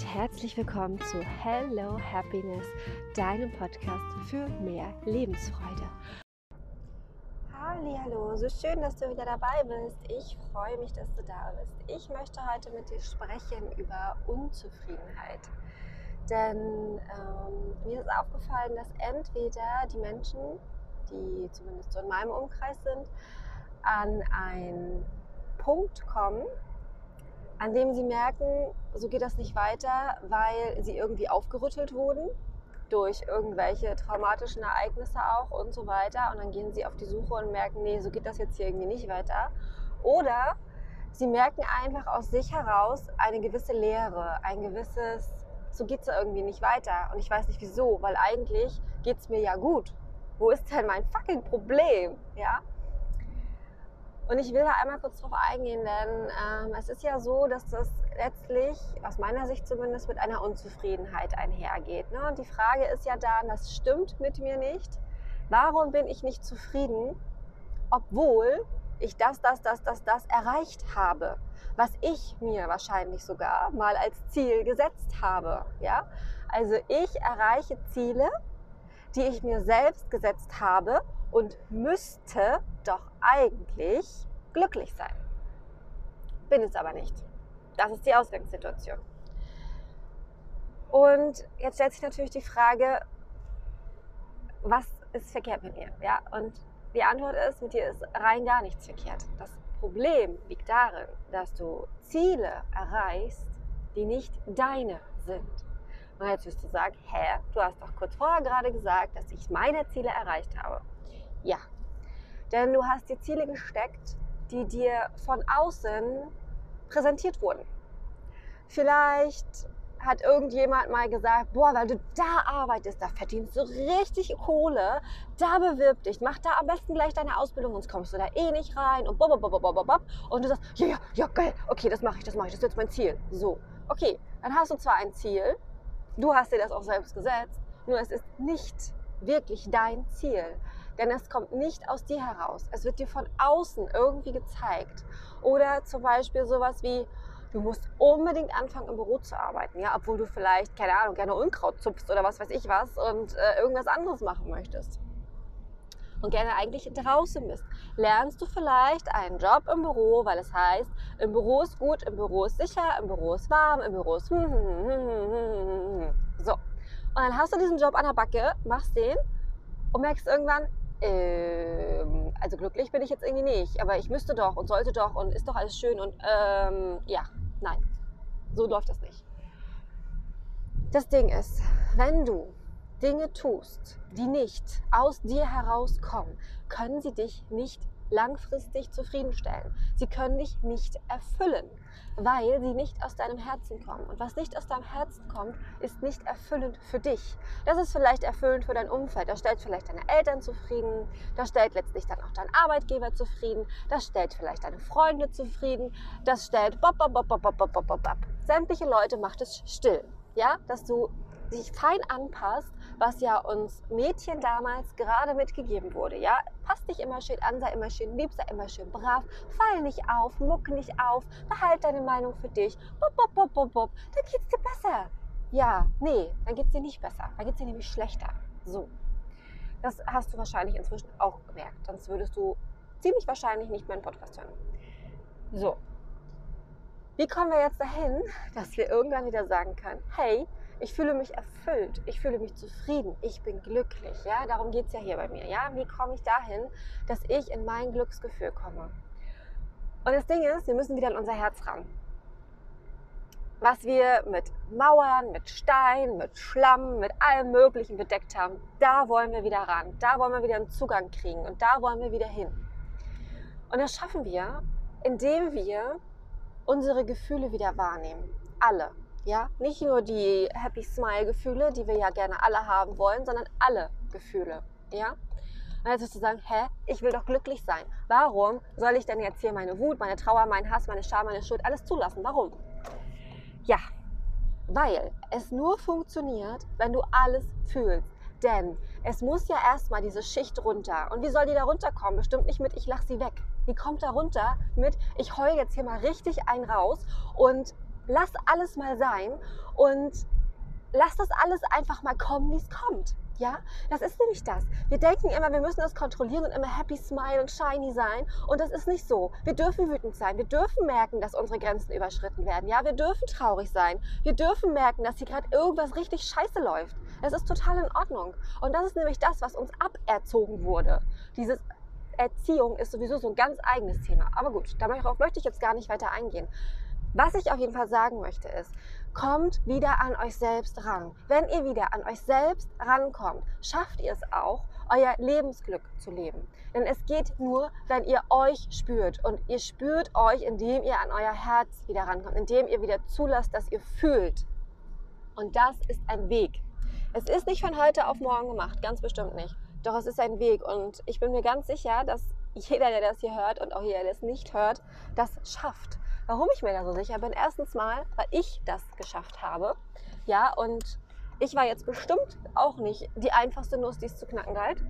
und herzlich willkommen zu Hello Happiness, deinem Podcast für mehr Lebensfreude. Hallo, so schön, dass du wieder dabei bist. Ich freue mich, dass du da bist. Ich möchte heute mit dir sprechen über Unzufriedenheit. Denn ähm, mir ist aufgefallen, dass entweder die Menschen, die zumindest so in meinem Umkreis sind, an einen Punkt kommen, an dem sie merken, so geht das nicht weiter, weil sie irgendwie aufgerüttelt wurden durch irgendwelche traumatischen Ereignisse auch und so weiter. Und dann gehen sie auf die Suche und merken, nee, so geht das jetzt hier irgendwie nicht weiter. Oder sie merken einfach aus sich heraus eine gewisse Leere, ein gewisses, so geht es irgendwie nicht weiter. Und ich weiß nicht wieso, weil eigentlich geht es mir ja gut. Wo ist denn mein fucking Problem? Ja? Und ich will da einmal kurz drauf eingehen, denn ähm, es ist ja so, dass das letztlich, aus meiner Sicht zumindest, mit einer Unzufriedenheit einhergeht. Ne? Und die Frage ist ja dann, das stimmt mit mir nicht. Warum bin ich nicht zufrieden, obwohl ich das, das, das, das, das erreicht habe? Was ich mir wahrscheinlich sogar mal als Ziel gesetzt habe. Ja? Also ich erreiche Ziele, die ich mir selbst gesetzt habe und müsste doch eigentlich glücklich sein. Bin es aber nicht. Das ist die Ausgangssituation. Und jetzt stellt sich natürlich die Frage, was ist verkehrt mit mir? Ja? Und die Antwort ist, mit dir ist rein gar nichts verkehrt. Das Problem liegt darin, dass du Ziele erreichst, die nicht deine sind. Und jetzt wirst du sagen, hä, du hast doch kurz vorher gerade gesagt, dass ich meine Ziele erreicht habe. Ja, denn du hast dir Ziele gesteckt, die dir von außen präsentiert wurden. Vielleicht hat irgendjemand mal gesagt, boah, weil du da arbeitest, da verdienst du richtig Kohle, da bewirb dich, mach da am besten gleich deine Ausbildung, sonst kommst du da eh nicht rein und bob, bob, bob, bob, und du sagst, ja, ja, ja, geil, okay, das mache ich, das mache ich, das ist jetzt mein Ziel. So, okay, dann hast du zwar ein Ziel, du hast dir das auch selbst gesetzt, nur es ist nicht wirklich dein Ziel. Denn es kommt nicht aus dir heraus. Es wird dir von außen irgendwie gezeigt. Oder zum Beispiel sowas wie, du musst unbedingt anfangen im Büro zu arbeiten, ja, obwohl du vielleicht, keine Ahnung, gerne Unkraut zupfst oder was weiß ich was und äh, irgendwas anderes machen möchtest. Und gerne eigentlich draußen bist. Lernst du vielleicht einen Job im Büro, weil es heißt, im Büro ist gut, im Büro ist sicher, im Büro ist warm, im Büro ist so. Und dann hast du diesen Job an der Backe, machst den und merkst irgendwann, ähm, also glücklich bin ich jetzt irgendwie nicht, aber ich müsste doch und sollte doch und ist doch alles schön und ähm, ja, nein, so läuft das nicht. Das Ding ist, wenn du Dinge tust, die nicht aus dir herauskommen, können sie dich nicht langfristig zufriedenstellen. Sie können dich nicht erfüllen, weil sie nicht aus deinem Herzen kommen. Und was nicht aus deinem Herzen kommt, ist nicht erfüllend für dich. Das ist vielleicht erfüllend für dein Umfeld. Das stellt vielleicht deine Eltern zufrieden, das stellt letztlich dann auch dein Arbeitgeber zufrieden, das stellt vielleicht deine Freunde zufrieden, das stellt bop, bop, bop, bop, bop, bop, bop. Sämtliche Leute macht es still. Ja, dass du dich fein anpasst, was ja uns Mädchen damals gerade mitgegeben wurde. Ja, passt dich immer schön an, sei immer schön lieb, sei immer schön brav, fall nicht auf, muck nicht auf, behalt deine Meinung für dich. Bop, bop, bop, bop, bop. Dann geht's dir besser. Ja, nee, dann geht's dir nicht besser. Dann geht's dir nämlich schlechter. So. Das hast du wahrscheinlich inzwischen auch gemerkt. Sonst würdest du ziemlich wahrscheinlich nicht meinen Podcast hören. So. Wie kommen wir jetzt dahin, dass wir irgendwann wieder sagen können, hey, ich fühle mich erfüllt, ich fühle mich zufrieden, ich bin glücklich. Ja? Darum geht es ja hier bei mir. Ja? Wie komme ich dahin, dass ich in mein Glücksgefühl komme? Und das Ding ist, wir müssen wieder in unser Herz ran. Was wir mit Mauern, mit Stein, mit Schlamm, mit allem Möglichen bedeckt haben, da wollen wir wieder ran. Da wollen wir wieder einen Zugang kriegen und da wollen wir wieder hin. Und das schaffen wir, indem wir unsere Gefühle wieder wahrnehmen. Alle. Ja, nicht nur die Happy Smile Gefühle, die wir ja gerne alle haben wollen, sondern alle Gefühle. Ja. Und jetzt wirst du sagen, hä, ich will doch glücklich sein. Warum soll ich denn jetzt hier meine Wut, meine Trauer, meinen Hass, meine Scham, meine Schuld, alles zulassen? Warum? Ja, weil es nur funktioniert, wenn du alles fühlst. Denn es muss ja erstmal diese Schicht runter. Und wie soll die da runterkommen? Bestimmt nicht mit, ich lach sie weg. Die kommt da runter mit, ich heul jetzt hier mal richtig einen raus und lass alles mal sein und lass das alles einfach mal kommen, wie es kommt. Ja, das ist nämlich das. Wir denken immer, wir müssen das kontrollieren und immer happy, smile und shiny sein. Und das ist nicht so. Wir dürfen wütend sein. Wir dürfen merken, dass unsere Grenzen überschritten werden. Ja, wir dürfen traurig sein. Wir dürfen merken, dass hier gerade irgendwas richtig scheiße läuft. Es ist total in Ordnung. Und das ist nämlich das, was uns aberzogen wurde. Diese Erziehung ist sowieso so ein ganz eigenes Thema. Aber gut, darauf möchte ich jetzt gar nicht weiter eingehen. Was ich auf jeden Fall sagen möchte ist, kommt wieder an euch selbst ran. Wenn ihr wieder an euch selbst rankommt, schafft ihr es auch, euer Lebensglück zu leben. Denn es geht nur, wenn ihr euch spürt. Und ihr spürt euch, indem ihr an euer Herz wieder rankommt, indem ihr wieder zulasst, dass ihr fühlt. Und das ist ein Weg. Es ist nicht von heute auf morgen gemacht, ganz bestimmt nicht. Doch es ist ein Weg und ich bin mir ganz sicher, dass jeder, der das hier hört und auch jeder, der es nicht hört, das schafft. Warum ich mir da so sicher bin? Erstens mal, weil ich das geschafft habe. Ja, und ich war jetzt bestimmt auch nicht die einfachste Nuss, die es zu knacken galt.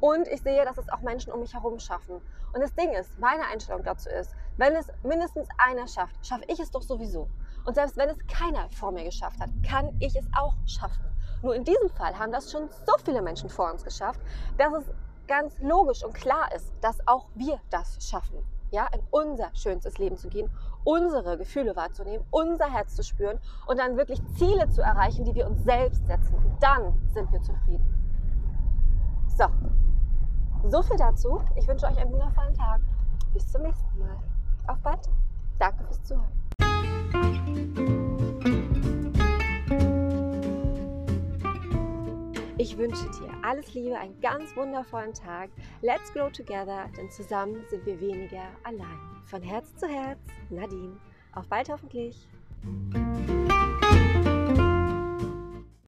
Und ich sehe, dass es auch Menschen um mich herum schaffen. Und das Ding ist, meine Einstellung dazu ist, wenn es mindestens einer schafft, schaffe ich es doch sowieso. Und selbst wenn es keiner vor mir geschafft hat, kann ich es auch schaffen. Nur in diesem Fall haben das schon so viele Menschen vor uns geschafft, dass es ganz logisch und klar ist, dass auch wir das schaffen ja, in unser schönstes Leben zu gehen, unsere Gefühle wahrzunehmen, unser Herz zu spüren und dann wirklich Ziele zu erreichen, die wir uns selbst setzen. Und dann sind wir zufrieden. So, so viel dazu. Ich wünsche euch einen wundervollen Tag. Bis zum nächsten Mal. Auf bald. Danke fürs Zuhören. Ich wünsche dir alles Liebe, einen ganz wundervollen Tag. Let's grow together, denn zusammen sind wir weniger allein. Von Herz zu Herz, Nadine. Auf bald hoffentlich.